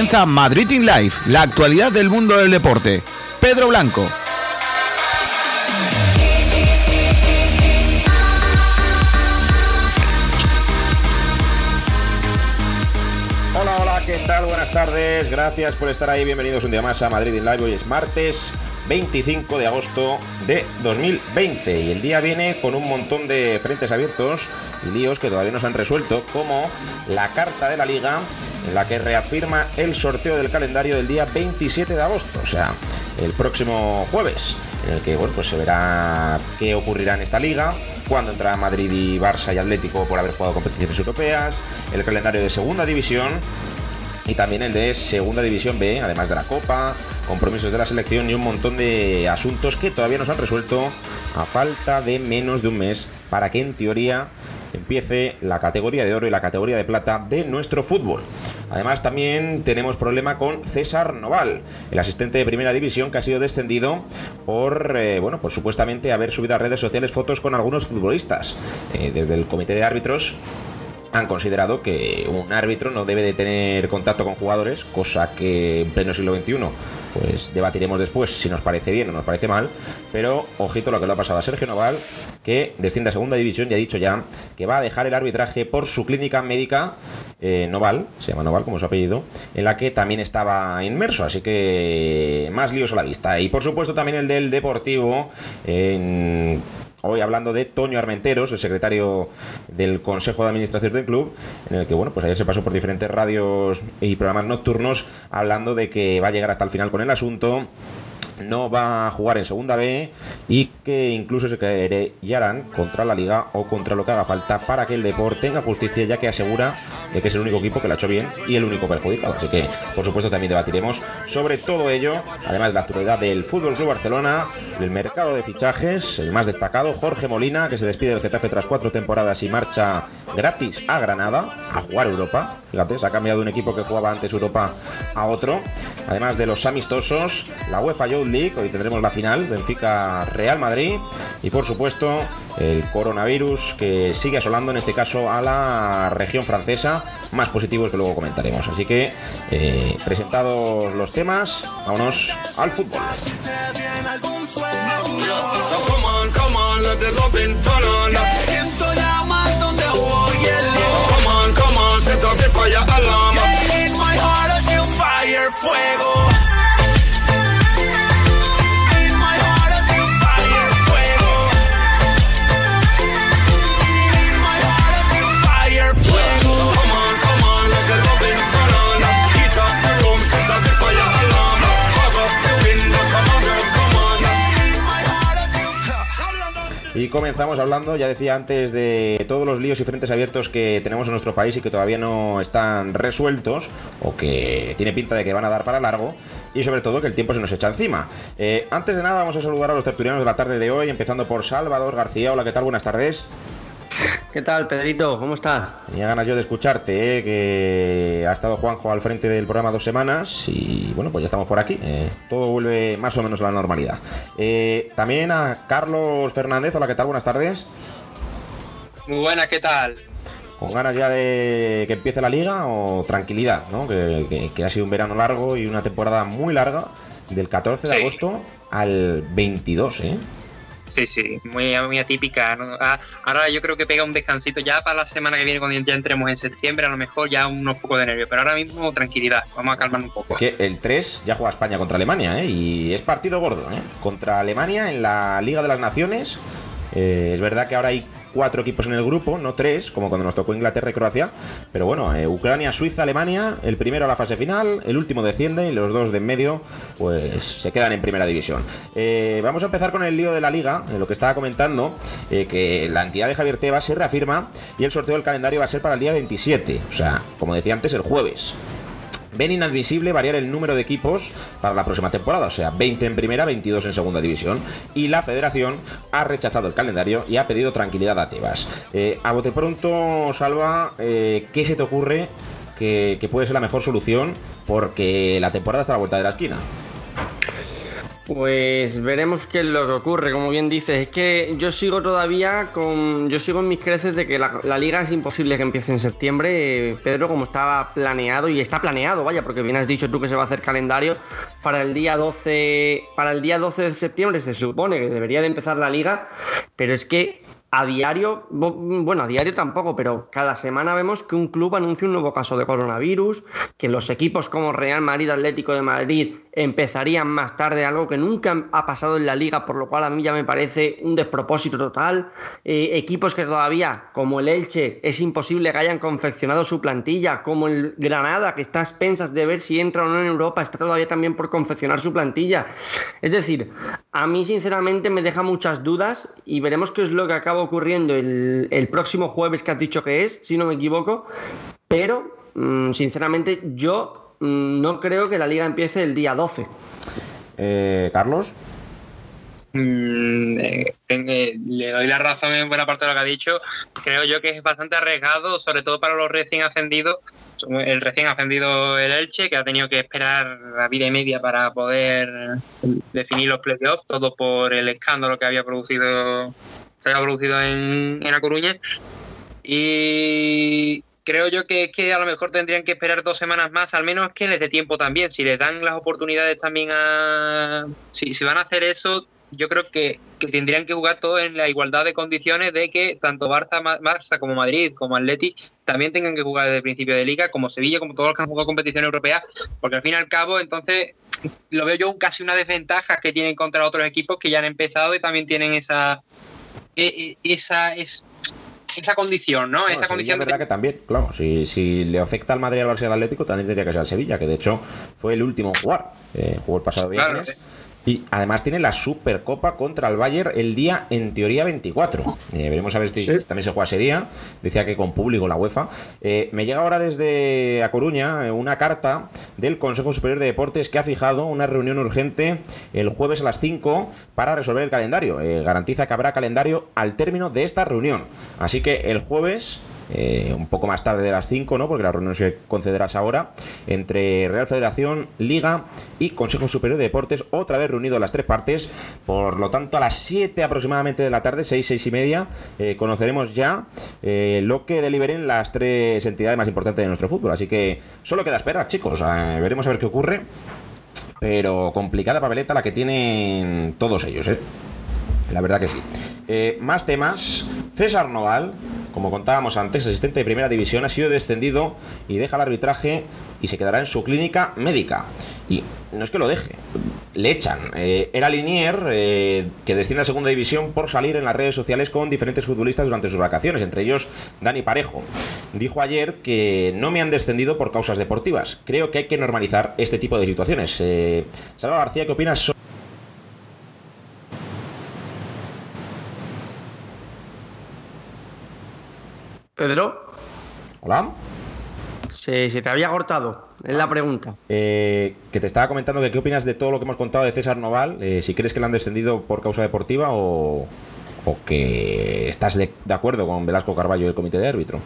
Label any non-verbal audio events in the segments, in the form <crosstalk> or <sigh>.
comienza Madrid in Life, la actualidad del mundo del deporte. Pedro Blanco. Hola, hola, ¿qué tal? Buenas tardes, gracias por estar ahí, bienvenidos un día más a Madrid in Live. Hoy es martes 25 de agosto de 2020 y el día viene con un montón de frentes abiertos y líos que todavía no se han resuelto, como la carta de la liga la que reafirma el sorteo del calendario del día 27 de agosto, o sea, el próximo jueves, en el que bueno, pues se verá qué ocurrirá en esta liga, cuándo entrará Madrid y Barça y Atlético por haber jugado competiciones europeas, el calendario de segunda división y también el de Segunda División B, además de la Copa, compromisos de la selección y un montón de asuntos que todavía no se han resuelto a falta de menos de un mes para que en teoría empiece la categoría de oro y la categoría de plata de nuestro fútbol. Además también tenemos problema con César Noval, el asistente de primera división que ha sido descendido por, eh, bueno, por supuestamente haber subido a redes sociales fotos con algunos futbolistas. Eh, desde el comité de árbitros han considerado que un árbitro no debe de tener contacto con jugadores, cosa que en pleno siglo XXI pues debatiremos después si nos parece bien o nos parece mal, pero ojito lo que le ha pasado a Sergio Noval, que desciende a segunda división y ha dicho ya que va a dejar el arbitraje por su clínica médica eh, Noval, se llama Noval como su apellido, en la que también estaba inmerso, así que más líos a la vista. Y por supuesto también el del Deportivo, en Hoy hablando de Toño Armenteros, el secretario del Consejo de Administración del club, en el que bueno, pues ayer se pasó por diferentes radios y programas nocturnos hablando de que va a llegar hasta el final con el asunto no va a jugar en segunda B y que incluso se querellarán contra la liga o contra lo que haga falta para que el deporte tenga justicia ya que asegura de que es el único equipo que lo ha hecho bien y el único perjudicado. Así que, por supuesto, también debatiremos sobre todo ello, además de la actualidad del Fútbol Club Barcelona, del mercado de fichajes, el más destacado, Jorge Molina, que se despide del Getafe tras cuatro temporadas y marcha gratis a Granada a jugar Europa. Fíjate, se ha cambiado un equipo que jugaba antes Europa a otro. Además de los amistosos, la UEFA Youth League, hoy tendremos la final, Benfica Real Madrid. Y por supuesto el coronavirus que sigue asolando en este caso a la región francesa, más positivos que luego comentaremos. Así que eh, presentados los temas, vámonos al fútbol. Comenzamos hablando, ya decía antes, de todos los líos y frentes abiertos que tenemos en nuestro país y que todavía no están resueltos o que tiene pinta de que van a dar para largo y sobre todo que el tiempo se nos echa encima. Eh, antes de nada vamos a saludar a los tertulianos de la tarde de hoy, empezando por Salvador García. Hola, ¿qué tal? Buenas tardes. ¿Qué tal, Pedrito? ¿Cómo estás? Tenía ganas yo de escucharte, ¿eh? que ha estado Juanjo al frente del programa dos semanas y bueno, pues ya estamos por aquí. Eh, todo vuelve más o menos a la normalidad. Eh, también a Carlos Fernández, hola, ¿qué tal? Buenas tardes. Muy buenas, ¿qué tal? ¿Con ganas ya de que empiece la liga o tranquilidad? ¿no? Que, ha sido un verano largo y una temporada muy larga, del 14 de agosto al 22, ¿eh? Sí, sí, muy, muy atípica. Ah, ahora yo creo que pega un descansito ya para la semana que viene, cuando ya entremos en septiembre, a lo mejor ya unos poco de nervio, pero ahora mismo tranquilidad, vamos a calmar un poco. Que el 3 ya juega España contra Alemania, ¿eh? Y es partido gordo, ¿eh? Contra Alemania en la Liga de las Naciones. Eh, es verdad que ahora hay cuatro equipos en el grupo, no tres, como cuando nos tocó Inglaterra y Croacia. Pero bueno, eh, Ucrania, Suiza, Alemania, el primero a la fase final, el último desciende y los dos de en medio, pues se quedan en primera división. Eh, vamos a empezar con el lío de la liga, lo que estaba comentando, que la entidad de Javier Tebas se reafirma y el sorteo del calendario va a ser para el día 27, o sea, como decía antes, el jueves ven inadmisible variar el número de equipos para la próxima temporada, o sea, 20 en primera, 22 en segunda división. Y la federación ha rechazado el calendario y ha pedido tranquilidad a Tebas. Eh, a bote pronto, Salva, eh, ¿qué se te ocurre que, puede ser la mejor solución? Porque la temporada está a la vuelta de la esquina. Pues veremos qué es lo que ocurre, como bien dices. Es que yo sigo todavía con. Yo sigo en mis creces de que la, liga es imposible que empiece en septiembre, Pedro, como estaba planeado, y está planeado, vaya, porque bien has dicho tú que se va a hacer calendario para el día 12. Para el día 12 de septiembre se supone que debería de empezar la liga, pero es que a diario, bueno, a diario tampoco, pero cada semana vemos que un club anuncia un nuevo caso de coronavirus, que los equipos como Real Madrid, Atlético de Madrid empezarían más tarde, algo que nunca ha pasado en la liga, por lo cual a mí ya me parece un despropósito total. Eh, equipos que todavía, como el Elche, es imposible que hayan confeccionado su plantilla, como el Granada, que está a expensas de ver si entra o no en Europa, está todavía también por confeccionar su plantilla. Es decir, a mí sinceramente me deja muchas dudas y veremos qué es lo que acabo ocurriendo el, próximo jueves que has dicho que es, si no me equivoco, pero mm, sinceramente yo no creo que la liga empiece el día 12. Eh, Carlos. Mm, eh, eh, le doy la razón en buena parte de lo que ha dicho. Creo yo que es bastante arriesgado, sobre todo para los recién ascendidos. El recién ascendido el Elche, que ha tenido que esperar la vida y media para poder definir los playoffs, todo por el escándalo que había producido se ha producido en, en La Coruña. Y creo yo que, que a lo mejor tendrían que esperar dos semanas más, al menos que les dé tiempo también. Si les dan las oportunidades también a. Si, si van a hacer eso, yo creo que, que, tendrían que jugar todo en la igualdad de condiciones de que tanto Barça, Barça como Madrid, como Atleti, también tengan que jugar desde el principio de liga, como Sevilla, como todos los que han jugado competición europea, porque al fin y al cabo, entonces lo veo yo casi una desventaja que tienen contra otros equipos que ya han empezado y también tienen esa e, e, esa es esa condición, ¿no? esa condición. Es verdad que también, claro, si, si le afecta al Madrid al al Atlético, también tendría que ser al Sevilla, que de hecho fue el último en jugar. Eh, jugó el pasado viernes. Y además tiene la Supercopa contra el Bayern el día, en teoría, 24. Eh, veremos a ver si también se juega ese día. Decía que con público la UEFA. Eh, me llega ahora desde A Coruña eh, una carta del Consejo Superior de Deportes que ha fijado una reunión urgente el jueves a las 5 para resolver el calendario. garantiza que habrá calendario al término de esta reunión. Así que el jueves eh, un poco más tarde de las 5, ¿no? porque la reunión se concederá ahora, entre Real Federación, Liga y Consejo Superior de Deportes, otra vez reunido las tres partes. Por lo tanto, a las 7 aproximadamente de la tarde, 6, 6 y media, eh, conoceremos ya eh, lo que deliberen las tres entidades más importantes de nuestro fútbol. Así que solo queda esperar, chicos. veremos a ver qué ocurre. Pero complicada papeleta la que tienen todos ellos, ¿eh? La verdad que sí. más temas. César Noval como contábamos antes, asistente de primera división, ha sido descendido y deja el arbitraje y se quedará en su clínica médica. Y no es que lo deje, le echan. Eh, era Linier, eh, que desciende a segunda división por salir en las redes sociales con diferentes futbolistas durante sus vacaciones, entre ellos Dani Parejo. Dijo ayer que no me han descendido por causas deportivas. Creo que hay que normalizar este tipo de situaciones. Eh, García, ¿qué opinas? Pedro. Hola. Se, se, te había cortado, es la pregunta. Eh, que te estaba comentando que qué opinas de todo lo que hemos contado de César Noval, eh, si crees que le han descendido por causa deportiva o, o que estás de, de acuerdo con Velasco Carballo del comité de árbitro.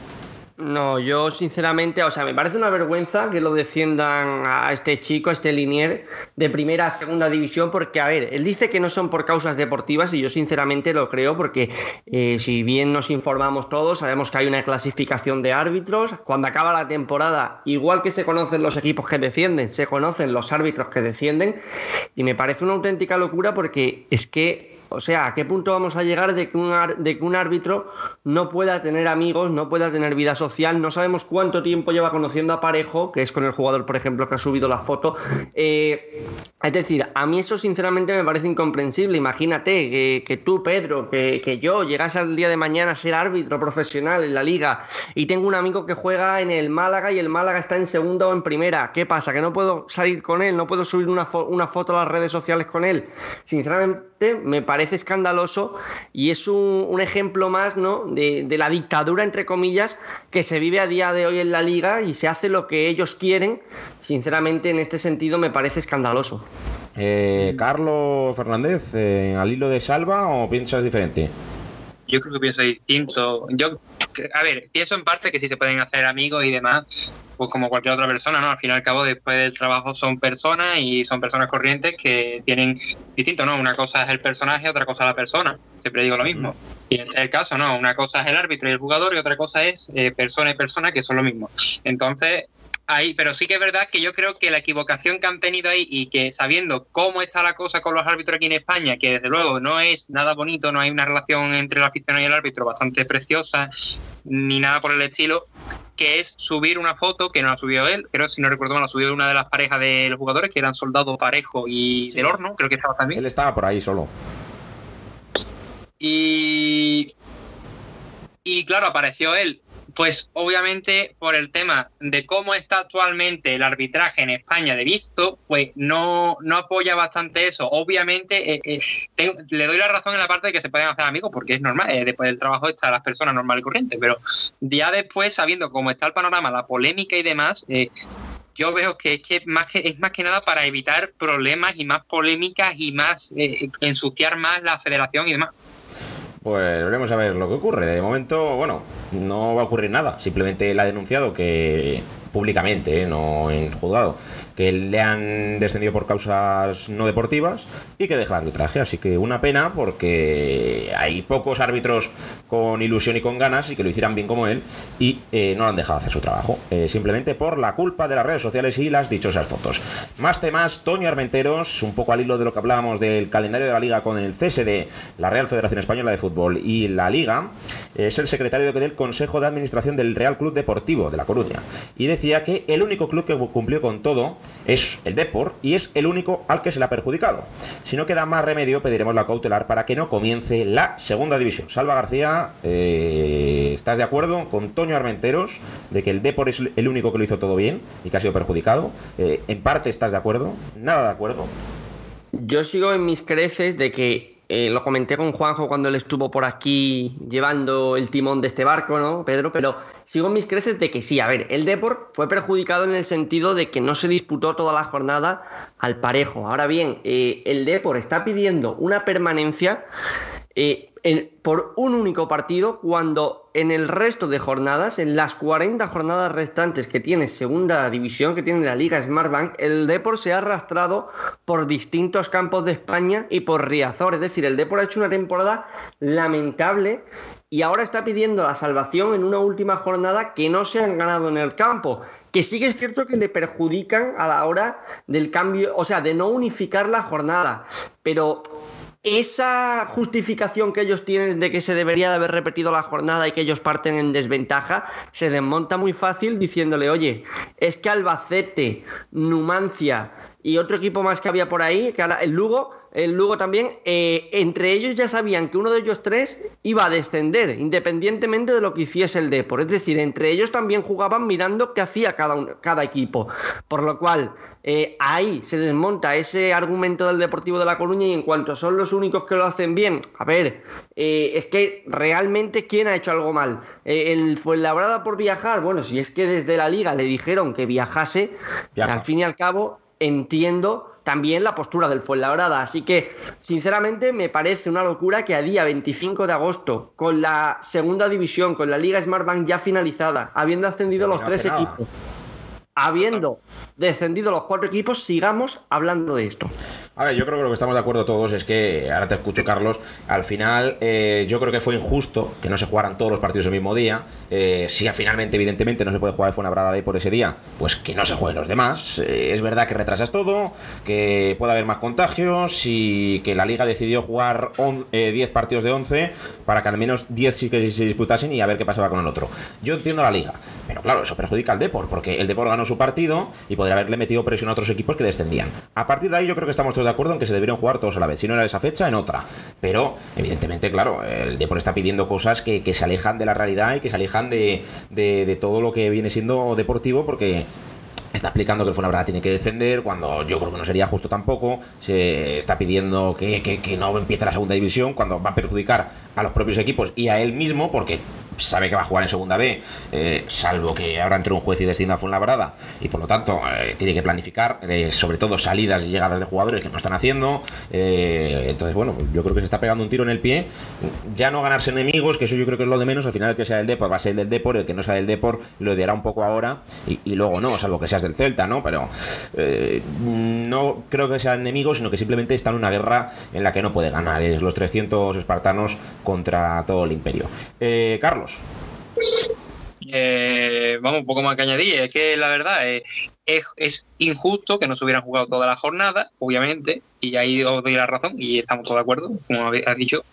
No, yo sinceramente, o sea, me parece una vergüenza que lo desciendan a este chico, a este Linier, de primera a segunda división, porque, a ver, él dice que no son por causas deportivas y yo sinceramente lo creo porque eh, si bien nos informamos todos, sabemos que hay una clasificación de árbitros, cuando acaba la temporada, igual que se conocen los equipos que defienden, se conocen los árbitros que defienden. Y me parece una auténtica locura porque es que o sea, ¿a qué punto vamos a llegar de que, un, árbitro no pueda tener amigos, no pueda tener vida social? No sabemos cuánto tiempo lleva conociendo a Parejo, que es con el jugador, por ejemplo, que ha subido la foto. Eh, es decir, a mí eso sinceramente me parece incomprensible. Imagínate que, tú, Pedro, que, que, yo llegase al día de mañana a ser árbitro profesional en la liga y tengo un amigo que juega en el Málaga y el Málaga está en segunda o en primera. ¿Qué pasa? ¿Que no puedo salir con él? ¿No puedo subir una, una foto a las redes sociales con él? Sinceramente me parece escandaloso y es un, ejemplo más ¿no? de, la dictadura, entre comillas, que se vive a día de hoy en la liga y se hace lo que ellos quieren. Sinceramente, en este sentido me parece escandaloso. Eh, Carlos Fernández, eh, ¿al hilo de Salva o piensas diferente? Yo creo que pienso distinto. Yo a ver, pienso en parte que sí se pueden hacer amigos y demás, pues como cualquier otra persona, ¿no? Al fin y al cabo, después del trabajo son personas y son personas corrientes que tienen distinto, ¿no? Una cosa es el personaje, otra cosa es la persona. Siempre digo lo mismo. Y en el caso, no, una cosa es el árbitro y el jugador y otra cosa es eh, persona y persona, que son lo mismo. Entonces, ahí, pero sí que es verdad que yo creo que la equivocación que han tenido ahí y que sabiendo cómo está la cosa con los árbitros aquí en España, que desde luego no es nada bonito, no hay una relación entre el aficionado y el árbitro bastante preciosa, ni nada por el estilo, que es subir una foto que no la subió él, creo si no recuerdo mal, la subió una de las parejas de los jugadores, que eran Soldado Parejo y Del Horno, creo que estaba también. Él estaba por ahí solo. Y, y claro, apareció él pues obviamente por el tema de cómo está actualmente el arbitraje en España de visto, pues no, no apoya bastante eso. Obviamente eh, eh, le doy la razón en la parte de que se pueden hacer amigos, porque es normal, eh, después del trabajo están las personas normales y corrientes, pero ya después, sabiendo cómo está el panorama, la polémica y demás, yo veo que es que más que es más que nada para evitar problemas y más polémicas y más ensuciar más la federación y demás. Pues veremos a ver lo que ocurre. De momento, bueno, no va a ocurrir nada. Simplemente él ha denunciado que públicamente, ¿eh? no en juzgado, que le han descendido por causas no deportivas y que deja arbitraje. Así que una pena porque hay pocos árbitros con ilusión y con ganas y que lo hicieran bien como él y eh, no lo han dejado hacer su trabajo. Eh, simplemente por la culpa de las redes sociales y las dichosas fotos. Más temas, Toño Armenteros, un poco al hilo de lo que hablábamos del calendario de la liga con el CSD, la Real Federación Española de Fútbol y la Liga, es el secretario del Consejo de Administración del Real Club Deportivo de La Coruña. Y decía que el único club que cumplió con todo es el Depor y es el único al que se le ha perjudicado. Si no queda más remedio, pediremos la cautelar para que no comience la segunda división. Salva García, eh, ¿estás de acuerdo con Toño Armenteros de que el Depor es el único que lo hizo todo bien y que ha sido perjudicado? Eh, ¿En parte estás de acuerdo? ¿Nada de acuerdo? Yo sigo en mis creces de que eh, lo comenté con Juanjo cuando él estuvo por aquí llevando el timón de este barco, ¿no, Pedro? Pero sigo mis creces de que sí, a ver, el Deport fue perjudicado en el sentido de que no se disputó toda la jornada al parejo. Ahora bien, eh, el Deport está pidiendo una permanencia eh, por un único partido cuando en el resto de jornadas, en las 40 jornadas restantes que tiene segunda división, que tiene la Liga Smartbank, el Depor se ha arrastrado por distintos campos de España y por Riazor. Es decir, el Depor ha hecho una temporada lamentable y ahora está pidiendo la salvación en una última jornada que no se han ganado en el campo que sí que es cierto que le perjudican a la hora del cambio, o sea, de no unificar la jornada, pero esa justificación que ellos tienen de que se debería de haber repetido la jornada y que ellos parten en desventaja, se desmonta muy fácil diciéndole, oye, es que Albacete, Numancia y otro equipo más que había por ahí, que ahora el Lugo, el Lugo también, eh, entre ellos ya sabían que uno de ellos tres iba a descender, independientemente de lo que hiciese el Depor. Es decir, entre ellos también jugaban mirando qué hacía cada, cada equipo. Por lo cual, eh, ahí se desmonta ese argumento del Deportivo de La Coruña y en cuanto son los únicos que lo hacen bien, a ver, eh, es que realmente quién ha hecho algo mal. el Fuenlabrada por viajar, bueno, si es que desde la liga le dijeron que viajase, al fin y al cabo entiendo también la postura del Fuenlabrada. Así que, sinceramente, me parece una locura que a día 25 de agosto, con la segunda división, con la Liga Smartbank ya finalizada, habiendo ascendido los tres equipos, habiendo descendido los cuatro equipos, sigamos hablando de esto. A ver, yo creo que lo que estamos de acuerdo todos es que, ahora te escucho Carlos, al final eh, yo creo que fue injusto que no se jugaran todos los partidos el mismo día. Eh, si finalmente, evidentemente, no se puede jugar el Fuenlabrada de por ese día, pues que no se jueguen los demás. Eh, es verdad que retrasas todo, que puede haber más contagios y que la liga decidió jugar 10 partidos de 11 para que al menos 10 sí que se disputasen y a ver qué pasaba con el otro. Yo entiendo la liga, pero claro, eso perjudica al Depor, porque el Depor ganó su partido y podría haberle metido presión a otros equipos que descendían. A partir de ahí yo creo que estamos todos de acuerdo en que se debieron jugar todos a la vez. Si no era esa fecha, en otra. Pero, evidentemente, claro, el Depor está pidiendo cosas que, se alejan de la realidad y que se alejan de, de todo lo que viene siendo deportivo, porque está explicando que el Fuenlabrada tiene que descender, cuando yo creo que no sería justo tampoco. Se está pidiendo que, no empiece la segunda división, cuando va a perjudicar a los propios equipos y a él mismo, porque sabe que va a jugar en segunda B, eh, salvo que ahora entre un juez y descienda a Fuenlabrada, y por lo tanto eh, tiene que planificar, eh, sobre todo salidas y llegadas de jugadores que no están haciendo. entonces, bueno, yo creo que se está pegando un tiro en el pie. Ya no ganarse enemigos, que eso yo creo que es lo de menos. Al final, el que sea del Depor va a ser del Depor, el que no sea del Depor lo odiará un poco ahora y, luego no, salvo que seas del Celta, ¿no? Pero no creo que sean enemigos, sino que simplemente está en una guerra en la que no puede ganar. Es los 300 espartanos contra todo el imperio. Carlos. Eh, vamos, un poco más que añadir. Es que la verdad eh, es, injusto que no se hubieran jugado toda la jornada, obviamente, y ahí os doy la razón y estamos todos de acuerdo, como has dicho.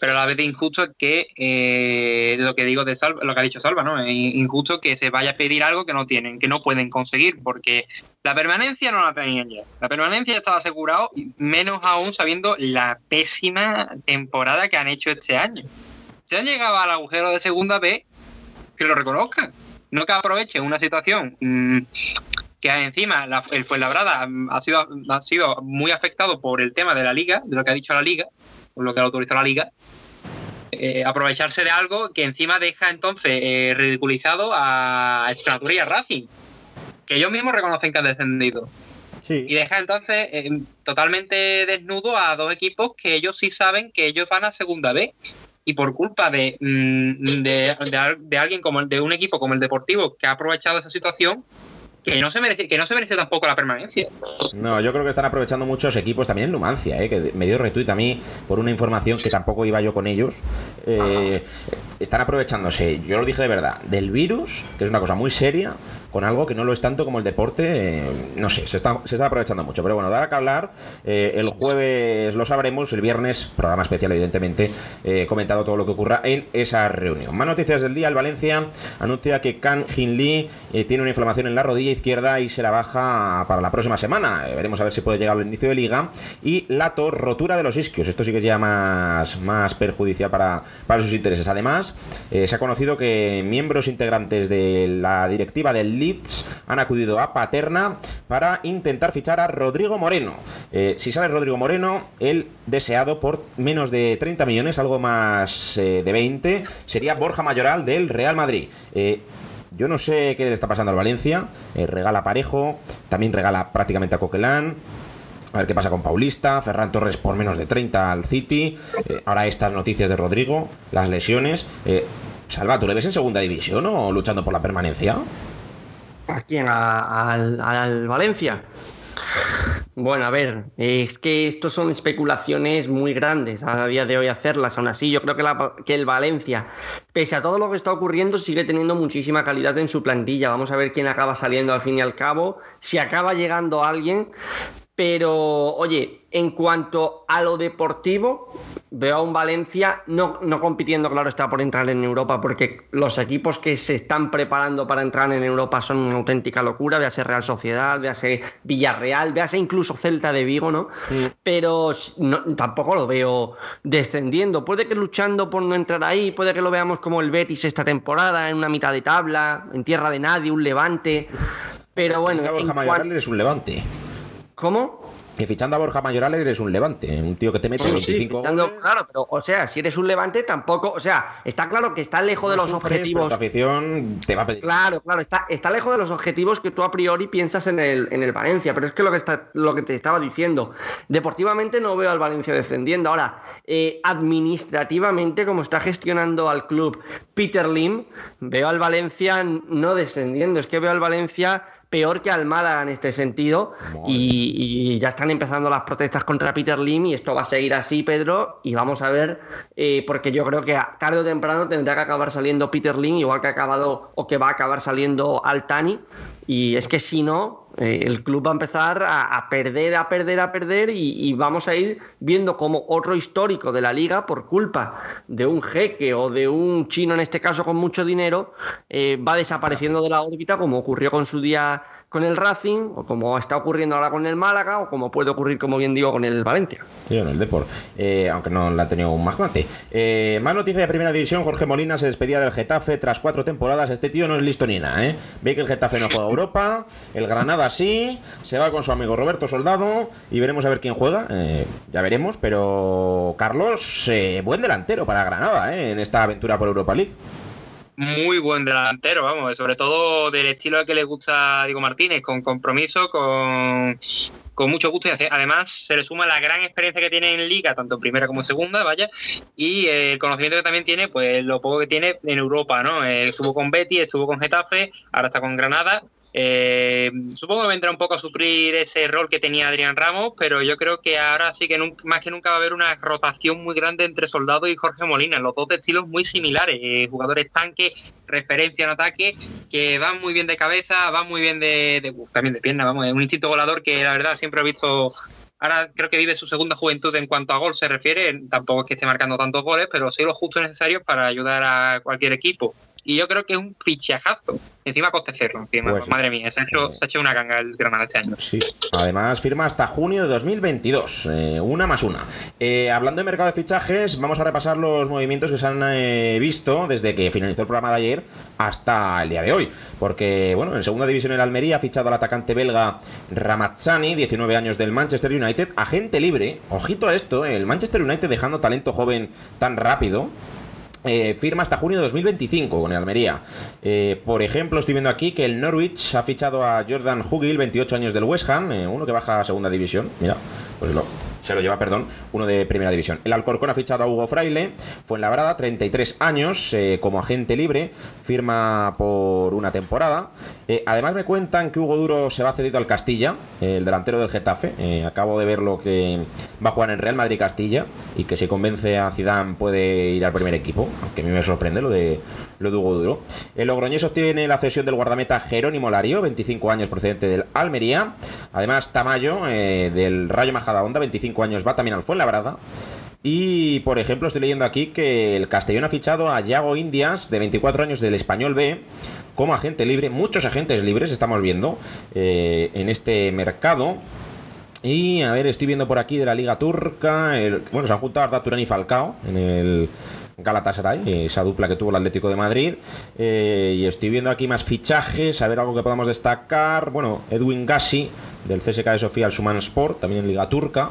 Pero a la vez injusto es que eh, lo que digo de Salva, lo que ha dicho Salva, ¿no? Es injusto que se vaya a pedir algo que no tienen, que no pueden conseguir, porque la permanencia no la tenían ya. La permanencia estaba asegurado, menos aún sabiendo la pésima temporada que han hecho este año si han llegado al agujero de segunda B, que lo reconozcan. No que aprovechen una situación mm, que encima el Fuenlabrada ha sido, ha sido muy afectado por el tema de la liga, de lo que ha dicho la liga, por lo que ha autorizado la liga. Eh, aprovecharse de algo que encima deja entonces eh, ridiculizado a Extremadura y a Racing, que ellos mismos reconocen que han descendido. Y deja entonces eh, totalmente desnudo a dos equipos que ellos sí saben que ellos van a segunda B y por culpa mm, de, de, alguien como de un equipo como el Deportivo que ha aprovechado esa situación, que no se merece, que no se merece tampoco la permanencia. No, yo creo que están aprovechando muchos equipos también en Numancia, ¿eh? que me dio retweet a mí por una información que tampoco iba yo con ellos. Eh, están aprovechándose, yo lo dije de verdad, del virus, que es una cosa muy seria, con algo que no lo es tanto como el deporte, eh, no sé, se está, se está aprovechando mucho. Pero bueno, dará que hablar. Eh, el jueves lo sabremos, el viernes, programa especial, evidentemente, he comentado todo lo que ocurra en esa reunión. Más noticias del día: el Valencia anuncia que Kan Jin Lee eh, tiene una inflamación en la rodilla izquierda y se la baja para la próxima semana. veremos a ver si puede llegar al inicio de liga. Y Lato, rotura de los isquios. Esto sí que es ya más, más perjudicial para, para sus intereses. Además, se ha conocido que miembros integrantes de la directiva del Leeds han acudido a Paterna para intentar fichar a Rodrigo Moreno. Eh, si sale Rodrigo Moreno, el deseado por menos de 30 millones, algo más eh, de 20, sería Borja Mayoral del Real Madrid. Eh, yo no sé qué le está pasando al Valencia. regala Parejo, también regala prácticamente a Coquelán. A ver qué pasa con Paulista, Ferran Torres por menos de 30 al City. ahora estas noticias de Rodrigo, las lesiones. Salva, ¿tú le ves en segunda división o luchando por la permanencia? ¿A quién? ¿Al Valencia? Bueno, a ver, es que estos son especulaciones muy grandes a día de hoy hacerlas. Aún así, yo creo que, que, el Valencia, pese a todo lo que está ocurriendo, sigue teniendo muchísima calidad en su plantilla. Vamos a ver quién acaba saliendo al fin y al cabo. Si acaba llegando alguien, pero, oye, en cuanto a lo deportivo, veo a un Valencia no, no, compitiendo, claro está, por entrar en Europa, porque los equipos que se están preparando para entrar en Europa son una auténtica locura, véase Real Sociedad, véase Villarreal, véase incluso Celta de Vigo, ¿no? Pero tampoco lo veo descendiendo. Puede que luchando por no entrar ahí, puede que lo veamos como el Betis esta temporada, en una mitad de tabla, en tierra de nadie, un levante. Pero bueno. En es un levante. ¿Cómo? Que fichando a Borja Mayoral eres un levante, un tío que te mete 25 goles. Claro, pero, o sea, si eres un levante, tampoco. O sea, está claro que está lejos de los objetivos. afición te va a pedir. Claro, claro, está, está lejos de los objetivos que tú a priori piensas en el, en el Valencia. Pero es que lo que, está, lo que te estaba diciendo, deportivamente no veo al Valencia descendiendo. Ahora, eh, administrativamente, como está gestionando al club Peter Lim, veo al Valencia no descendiendo. Es que veo al Valencia peor que al Málaga en este sentido. Y, ya están empezando las protestas contra Peter Lim y esto va a seguir así, Pedro. Y vamos a ver, eh, porque yo creo que tarde o temprano tendrá que acabar saliendo Peter Lim, igual que ha acabado o que va a acabar saliendo Altani. Y es que si no, eh, el club va a empezar a, perder, a perder, a perder y, vamos a ir viendo como otro histórico de la liga, por culpa de un jeque o de un chino, en este caso con mucho dinero, eh, va desapareciendo de la órbita, como ocurrió con su día con el Racing, o como está ocurriendo ahora con el Málaga, o como puede ocurrir, como bien digo, con el Valencia. Sí, en el Depor, eh, aunque no la ha tenido un magnate. Eh, más noticia de primera división: Jorge Molina se despedía del Getafe tras cuatro temporadas. Este tío no es listo ni nada, ¿eh? Ve que el Getafe no juega a Europa, el Granada sí, se va con su amigo Roberto Soldado y veremos a ver quién juega. Eh, ya veremos, pero Carlos, buen delantero para Granada, ¿eh? En esta aventura por Europa League muy buen delantero, vamos, sobre todo del estilo que le gusta a Diego Martínez, con compromiso, con, con mucho gusto y además se le suma la gran experiencia que tiene en liga, tanto en primera como en segunda, vaya, y el conocimiento que también tiene, pues lo poco que tiene en Europa, ¿no? estuvo con Betty, estuvo con Getafe, ahora está con Granada eh, supongo que vendrá un poco a suplir ese rol que tenía Adrián Ramos, pero yo creo que ahora sí que más que nunca va a haber una rotación muy grande entre Soldado y Jorge Molina, los dos estilos muy similares, eh, jugadores tanque, referencia en ataque, que van muy bien de cabeza, van muy bien de, también de pierna, vamos, es un instinto volador que la verdad siempre he visto ahora creo que vive su segunda juventud en cuanto a gol se refiere. Tampoco es que esté marcando tantos goles, pero sí lo justo necesarios para ayudar a cualquier equipo y yo creo que es un fichajazo. Encima coste cero, pues madre mía, se ha, hecho, se ha hecho una ganga el Granada este año. Sí, además firma hasta junio de 2022, eh, una más una. Eh, hablando de mercado de fichajes, vamos a repasar los movimientos que se han eh, visto desde que finalizó el programa de ayer hasta el día de hoy. Porque, bueno, en segunda división el Almería ha fichado al atacante belga Ramazzani, 19 años del Manchester United, agente libre. Ojito a esto, el Manchester United dejando talento joven tan rápido. Eh, firma hasta junio de 2025 con el Almería. Eh, por ejemplo, estoy viendo aquí que el Norwich ha fichado a Jordan Hugill, 28 años del West Ham, eh, uno que baja a segunda división. Mira, pues lo, se lo lleva, perdón, uno de primera división. El Alcorcón ha fichado a Hugo Fraile, fue en Labrada, 33 años, eh, como agente libre, firma por una temporada. Eh, además me cuentan que Hugo Duro se va cedido al Castilla, el delantero del Getafe. Eh, acabo de ver lo que va a jugar en Real Madrid Castilla y que si convence a Zidane puede ir al primer equipo, aunque a mí me sorprende lo de lo de Hugo Duro. El Logroñés obtiene la cesión del guardameta Jerónimo Lario, 25 años procedente del Almería. Además Tamayo del Rayo Majadahonda, 25 años va también al Fuenlabrada. Y, por ejemplo, estoy leyendo aquí que el Castellón ha fichado a Yago Indias, de 24 años del Español B, como agente libre. Muchos agentes libres estamos viendo eh, en este mercado. Y, a ver, estoy viendo por aquí de la Liga Turca. bueno, se han juntado Arda Turán y Falcao en el Galatasaray, esa dupla que tuvo el Atlético de Madrid. Eh, y estoy viendo aquí más fichajes, a ver algo que podamos destacar. Bueno, Edwin Gassi, del CSK de Sofía al Suman Sport, también en Liga Turca.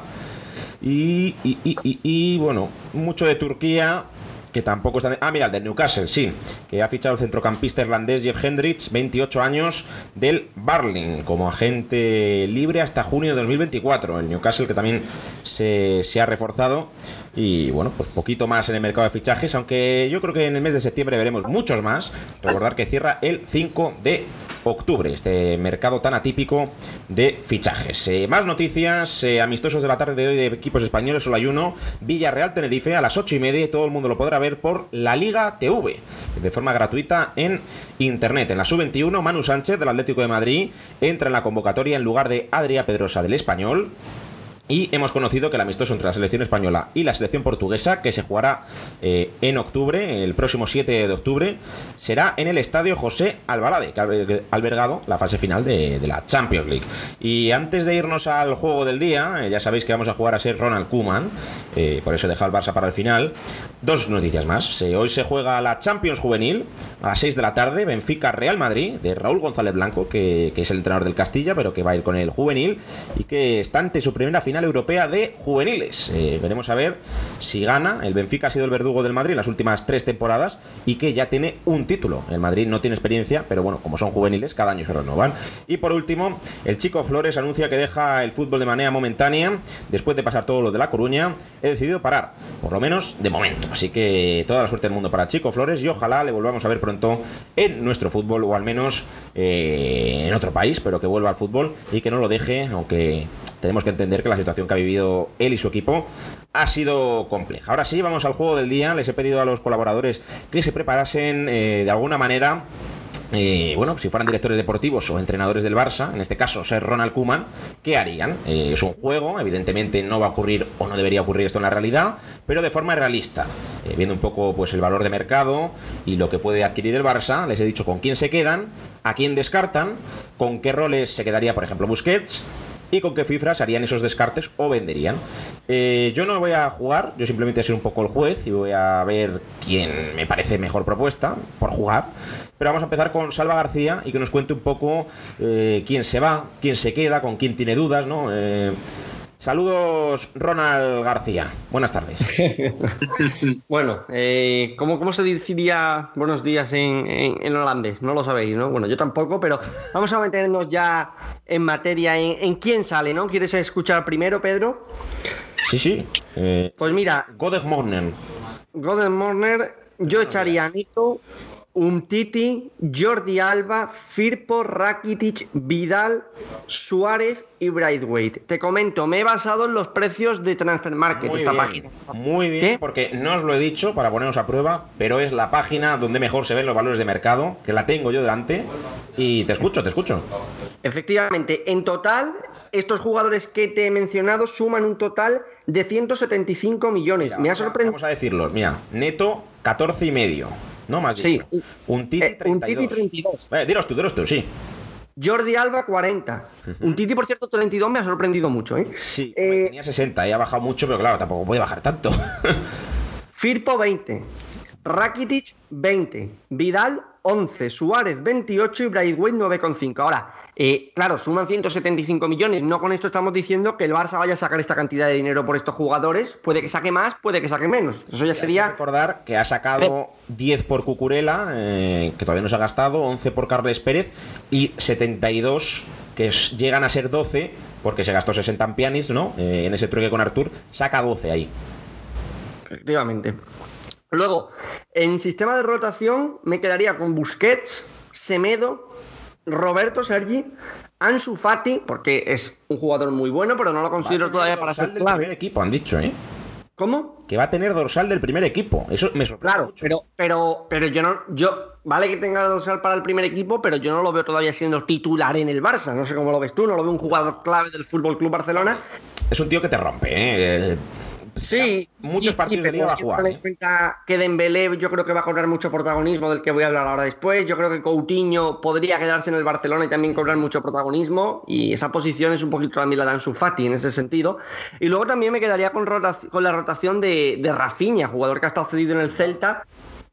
Y, bueno, mucho de Turquía, que tampoco está... Ah, mira, del Newcastle, sí, que ha fichado el centrocampista irlandés Jeff Hendricks, 28 años, del Barling, como agente libre hasta junio de 2024. El Newcastle que también se ha reforzado. Y bueno, pues poquito más en el mercado de fichajes, aunque yo creo que en el mes de septiembre veremos muchos más. Recordar que cierra el 5 de octubre, este mercado tan atípico de fichajes. Eh, más noticias, eh, amistosos de la tarde de hoy de equipos españoles, solo hay uno, Villarreal Tenerife a las 8 y media todo el mundo lo podrá ver por la Liga TV, de forma gratuita en internet. En la sub-21, Manu Sánchez del Atlético de Madrid entra en la convocatoria en lugar de Adrià Pedrosa del Español. Y hemos conocido que el amistoso entre la selección española y la selección portuguesa, que se jugará eh, en octubre, el próximo 7 de octubre, será en el estadio José Albalade, que ha albergado la fase final de, la Champions League. Y antes de irnos al juego del día, eh, ya sabéis que vamos a jugar a ser Ronald Kuman, eh, por eso deja el Barça para el final. Dos noticias más. hoy se juega la Champions Juvenil a las 6 de la tarde, Benfica Real Madrid, de Raúl González Blanco, que, que es el entrenador del Castilla, pero que va a ir con el juvenil y que está ante su primera final europea de juveniles. Eh, veremos a ver si gana. El Benfica ha sido el verdugo del Madrid en las últimas tres temporadas y que ya tiene un título. El Madrid no tiene experiencia, pero bueno, como son juveniles, cada año se renovan. Y por último, el chico Flores anuncia que deja el fútbol de manera momentánea. Después de pasar todo lo de La Coruña, he decidido parar, por lo menos de momento. Así que toda la suerte del mundo para Chico Flores y ojalá le volvamos a ver pronto en nuestro fútbol o al menos eh, en otro país, pero que vuelva al fútbol y que no lo deje, aunque tenemos que entender que la situación que ha vivido él y su equipo ha sido compleja. Ahora sí, vamos al juego del día. Les he pedido a los colaboradores que se preparasen eh, de alguna manera eh, bueno, si fueran directores deportivos o entrenadores del Barça, en este caso ser Ronald Kuman, ¿qué harían? Eh, es un juego, evidentemente no va a ocurrir o no debería ocurrir esto en la realidad, pero de forma realista, viendo un poco pues el valor de mercado y lo que puede adquirir el Barça, les he dicho con quién se quedan, a quién descartan, con qué roles se quedaría, por ejemplo, Busquets, y con qué cifras harían esos descartes o venderían. Eh, yo no voy a jugar, yo simplemente soy un poco el juez y voy a ver quién me parece mejor propuesta por jugar. Pero vamos a empezar con Salva García y que nos cuente un poco eh, quién se va, quién se queda, con quién tiene dudas, ¿no? Eh, saludos, Ronald García. Buenas tardes. <laughs> bueno, eh, ¿cómo, ¿cómo, se diría buenos días en, en, en, holandés? No lo sabéis, ¿no? Bueno, yo tampoco, pero vamos a meternos ya en materia en, en quién sale, ¿no? ¿Quieres escuchar primero, Pedro? Sí, sí. Eh, pues mira. Godeg Morner. Godeg Morner, yo echaría a Nico, Umtiti, Jordi Alba, Firpo, Rakitic, Vidal, Suárez y Braithwaite. Te comento, me he basado en los precios de Transfer Market, muy esta bien, página. Muy bien, ¿Qué? porque no os lo he dicho para ponernos a prueba, pero es la página donde mejor se ven los valores de mercado, que la tengo yo delante. Y te escucho, te escucho. Efectivamente, en total, estos jugadores que te he mencionado suman un total de 175 millones. Mira, me ha sorprendido. Vamos a decirlo, mira, neto 14 y medio. No más Sí. dicho. Un Titi Eh, un 32. Titi 32. Eh, diros tú, diros tú, sí. Jordi Alba 40. Un Titi, por cierto, 32 me ha sorprendido mucho, ¿eh? Sí, Eh, tenía 60 y ha bajado mucho, pero claro, tampoco puede bajar tanto. <laughs> Firpo 20. Rakitic 20. Vidal 11. Suárez 28 y Braithwaite 9,5. Ahora, eh, claro, suman 175 millones. No con esto estamos diciendo que el Barça vaya a sacar esta cantidad de dinero por estos jugadores. Puede que saque más, puede que saque menos. Eso ya Hay que sería. recordar que ha sacado 10 por Cucurela, eh, que todavía no se ha gastado, 11 por Carles Pérez y 72, que llegan a ser 12, porque se gastó 60 en Pianis, ¿no? Eh, en ese truque con Artur, saca 12 ahí. Efectivamente. Luego, en sistema de rotación me quedaría con Busquets, Semedo, Roberto Sergi, Ansu Fati, porque es un jugador muy bueno, pero no lo considero todavía para ser del primer clave. equipo, han dicho, ¿eh? ¿Cómo? Que va a tener dorsal del primer equipo. Eso me sorprende Claro, mucho. pero, pero, pero yo no, yo, vale que tenga dorsal para el primer equipo, pero yo no lo veo todavía siendo titular en el Barça. No sé cómo lo ves tú, no lo veo un jugador clave del Fútbol Club Barcelona. Es un tío que te rompe, ¿eh? Sí, Muchos sí, partidos sí, de liga va a jugar, tener ¿eh? en cuenta que Dembélé yo creo que va a cobrar mucho protagonismo del que voy a hablar ahora después. Yo creo que Coutinho podría quedarse en el Barcelona y también cobrar mucho protagonismo y esa posición es un poquito también la de Ansu Fati en ese sentido. Y luego también me quedaría con, con la rotación de, de Rafinha, jugador que ha estado cedido en el Celta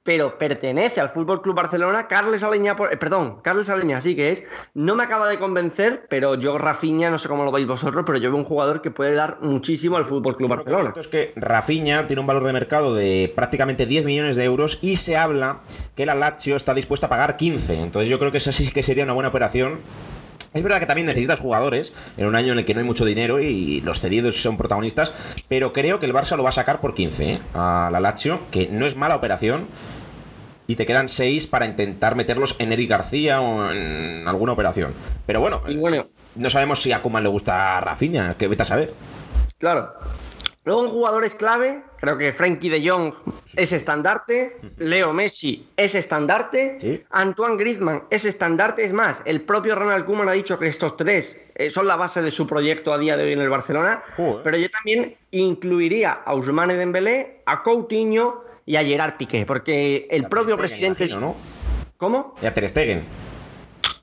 pero pertenece al Fútbol Club Barcelona. Carles Aleña, por- eh, perdón, Carles Aleña sí que es. No me acaba de convencer, pero yo Rafinha, no sé cómo lo veis vosotros, pero yo veo un jugador que puede dar muchísimo al Fútbol Club Barcelona. es que Rafinha tiene un valor de mercado de prácticamente 10 millones de euros y se habla que la Lazio está dispuesta a pagar 15. Entonces yo creo que esa sí que sería una buena operación. Es verdad que también necesitas jugadores en un año en el que no hay mucho dinero y los cedidos son protagonistas, pero creo que el Barça lo va a sacar por 15 ¿eh? a la Lazio, que no es mala operación. Y te quedan 6 para intentar meterlos en Eric García o en alguna operación. Pero bueno, Y bueno. no sabemos si a Kuman le gusta a Rafinha, que vete a saber. Claro. Luego en jugadores clave, creo que Frankie de Jong es estandarte, Leo Messi es estandarte, Sí. Antoine Griezmann es estandarte, es más, el propio Ronald Koeman ha dicho que estos tres eh, son la base de su proyecto a día de hoy en el Barcelona, Joder. pero yo también incluiría a Ousmane Dembélé, a Coutinho y a Gerard Piqué, porque el propio presidente... imagino, ¿no? ¿Cómo? Y a Ter Stegen.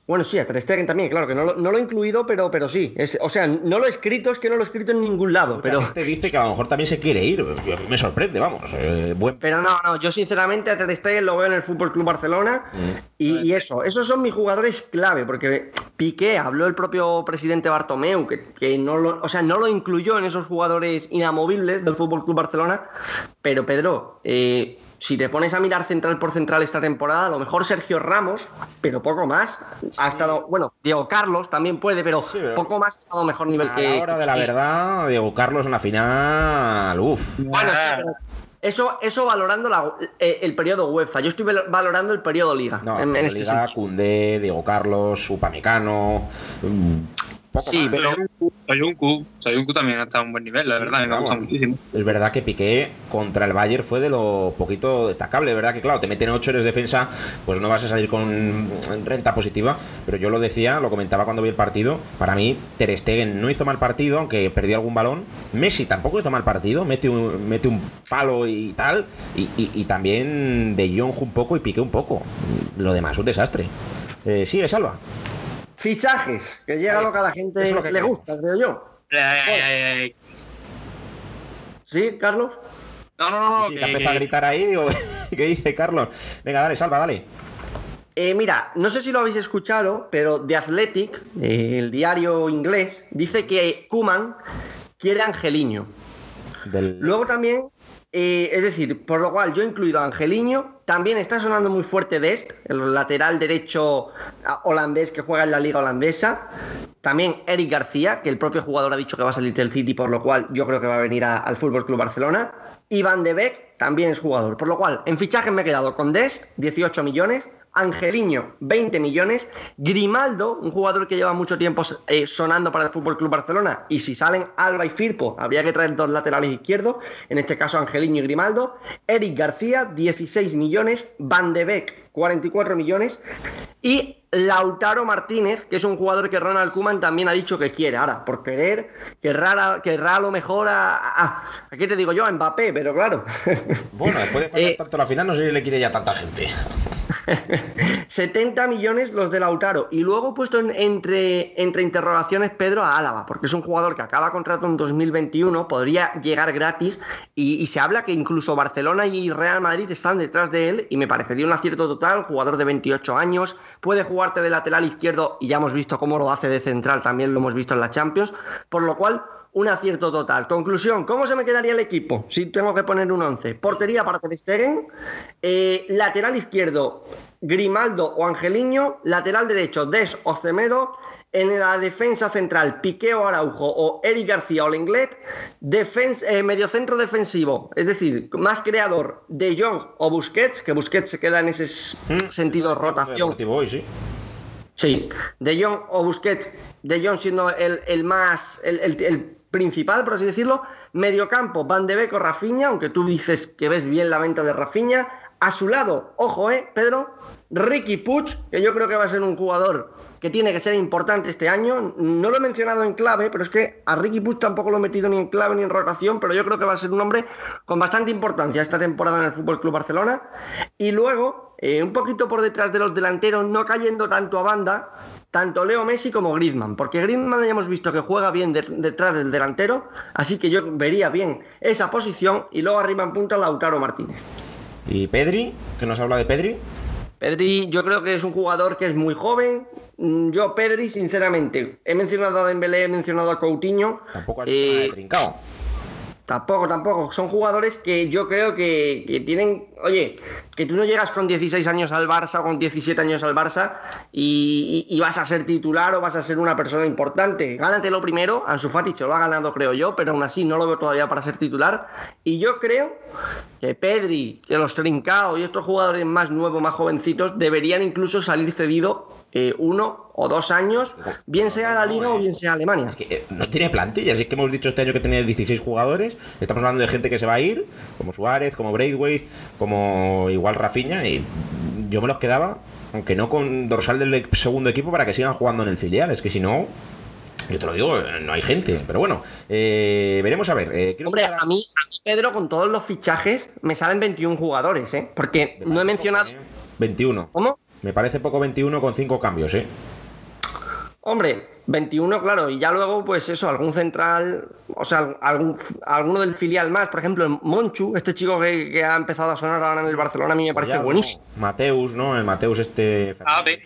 Bueno, sí, a Ter Stegen también, claro, que no lo, no lo he incluido, pero, pero sí. Es, o sea, no lo he escrito, es que no lo he escrito en ningún lado, Mucha pero... gente dice que a lo mejor también se quiere ir. Me sorprende, vamos. eh, buen... Pero no, no, yo sinceramente a Ter Stegen lo veo en el Fútbol Club Barcelona Mm. y, y eso, esos son mis jugadores clave, porque Piqué habló el propio presidente Bartomeu, que, que no lo, o sea, no lo incluyó en esos jugadores inamovibles del Fútbol Club Barcelona, pero Pedro, eh, si te pones a mirar central por central esta temporada, a lo mejor Sergio Ramos, pero poco más, ha estado, bueno, Diego Carlos también puede, pero, Sí, pero- poco más ha estado mejor nivel A que... la hora de la que- verdad, Diego Carlos en la final. Uf. Bueno, sí, pero eso, eso valorando la- eh, el periodo UEFA. Yo estoy val- valorando el periodo Liga. No, en, en en este Liga, sentido. Koundé, Diego Carlos, Upamecano. mm, Sí, pero- Sayuncu, Sayuncu también ha estado a un buen nivel, la verdad, me gusta muchísimo. Es verdad que Piqué contra el Bayern fue de lo poquito destacable, ¿verdad? Que claro, te meten 8 eres defensa, pues no vas a salir con renta positiva, pero yo lo decía, lo comentaba cuando vi el partido, para mí Ter Stegen no hizo mal partido, aunque perdió algún balón, Messi tampoco hizo mal partido, mete un, mete un palo y tal, y, y- y también De Jong un poco y Piqué un poco, lo demás un desastre. Eh, sigue, Salva. Fichajes, que llega lo que a la gente es lo que le gusta, creo yo. Ay, ay, ay, ay. ¿Sí, Carlos? No, no, no, no. Sí, que- empieza a gritar ahí, digo, <laughs> ¿qué dice Carlos? Venga, dale, Salva, dale. Eh, mira, no sé si lo habéis escuchado, pero The Athletic, eh, el diario inglés, dice que Kuman quiere a Angeliño. Del... Luego también, eh, es decir, por lo cual yo he incluido a Angeliño, también está sonando muy fuerte Dest, el lateral derecho ah, holandés que juega en la liga holandesa. También Eric García, que el propio jugador ha dicho que va a salir del City, por lo cual yo creo que va a venir al Fútbol Club Barcelona. Y Van de Beek también es jugador. Por lo cual, en fichajes me he quedado con Dest, 18 millones. Angeliño, 20 millones. Grimaldo, un jugador que lleva mucho tiempo eh, sonando para el Fútbol Club Barcelona. Y si salen Alba y Firpo, habría que traer dos laterales izquierdos. En este caso, Angeliño y Grimaldo. Eric García, 16 millones. Van de Beek, 44 millones. Y Lautaro Martínez, que es un jugador que Ronald Koeman también ha dicho que quiere. Ahora, por querer, querrá, querrá a lo mejor a, a- ¿a qué te digo yo? A Mbappé, pero claro. Bueno, después de fallar <laughs> Eh, tanto la final, no sé si le quiere ya tanta gente. <laughs> 70 millones los de Lautaro. Y luego he puesto en- entre, entre interrogaciones Pedro a Álava, porque es un jugador que acaba contrato en 2021, podría llegar gratis. Y, y se habla que incluso Barcelona y Real Madrid están detrás de él. Y me parecería un acierto total. Jugador de 28 años, puede jugarte de lateral izquierdo. Y ya hemos visto cómo lo hace de central, también lo hemos visto en la Champions. Por lo cual. Un acierto total. Conclusión, ¿cómo se me quedaría el equipo si tengo que poner un 11? Portería para Ter Stegen, eh, lateral izquierdo Grimaldo o Angeliño, lateral derecho Des o Cemedo, en la defensa central Piqué o Araujo o Eric García o Lenglet, defens eh, mediocentro defensivo, es decir, más creador de Jong o Busquets, que Busquets se queda en ese s- sentido rotación hoy, sí. Sí, De Jong o Busquets, De Jong siendo el, el más, el, el- el principal, por así decirlo. Mediocampo, Van de Beek o Rafinha, aunque tú dices que ves bien la venta de Rafinha. A su lado, ojo, eh, Pedro, Ricky Puig, que yo creo que va a ser un jugador que tiene que ser importante este año. No lo he mencionado en clave, pero es que a Ricky Puig tampoco lo he metido ni en clave ni en rotación, pero yo creo que va a ser un hombre con bastante importancia esta temporada en el Fútbol Club Barcelona. Y luego, eh, un poquito por detrás de los delanteros, no cayendo tanto a banda, tanto Leo Messi como Griezmann, porque Griezmann ya hemos visto que juega bien de- detrás del delantero, así que yo vería bien esa posición y luego arriba en punta Lautaro Martínez. Y Pedri, que nos habla de Pedri. Pedri, yo creo que es un jugador que es muy joven. Mm, Yo, Pedri, sinceramente, he mencionado a Dembélé, he mencionado a Coutinho. Tampoco has dicho nada de Eh, trincao. Tampoco, tampoco. Son jugadores que yo creo que, que tienen. Oye, que tú no llegas con 16 años al Barça o con 17 años al Barça y, y- y vas a ser titular o vas a ser una persona importante. Gánatelo primero. Ansu Fati se lo ha ganado, creo yo, pero aún así no lo veo todavía para ser titular. Y yo creo que Pedri, que los Trincao y estos jugadores más nuevos, más jovencitos, deberían incluso salir cedido eh, uno o dos años, bien sea la Liga o bien sea Alemania. Es que eh, no tiene plantilla, así que hemos dicho este año que tenía 16 jugadores. Estamos hablando de gente que se va a ir, como Suárez, como Braithwaite, como igual Rafinha, y yo me los quedaba, aunque no con dorsal del e- segundo equipo, para que sigan jugando en el filial. Es que si no, yo te lo digo, eh, no hay gente. Pero bueno, eh, veremos a ver. eh, Hombre, a mí, a mí, Pedro, con todos los fichajes, me salen 21 jugadores, ¿eh? Porque no he mencionado. poco, ¿eh? 21. ¿Cómo? Me parece poco 21 con 5 cambios, ¿eh? Hombre, 21, claro, y ya luego, pues eso, algún central, o sea, algún, alguno del filial más, por ejemplo, el Monchu, este chico que, que ha empezado a sonar ahora en el Barcelona, a mí me parece Collado, buenísimo. ¿no? Mateus, ¿no? El Mateus este... Ave,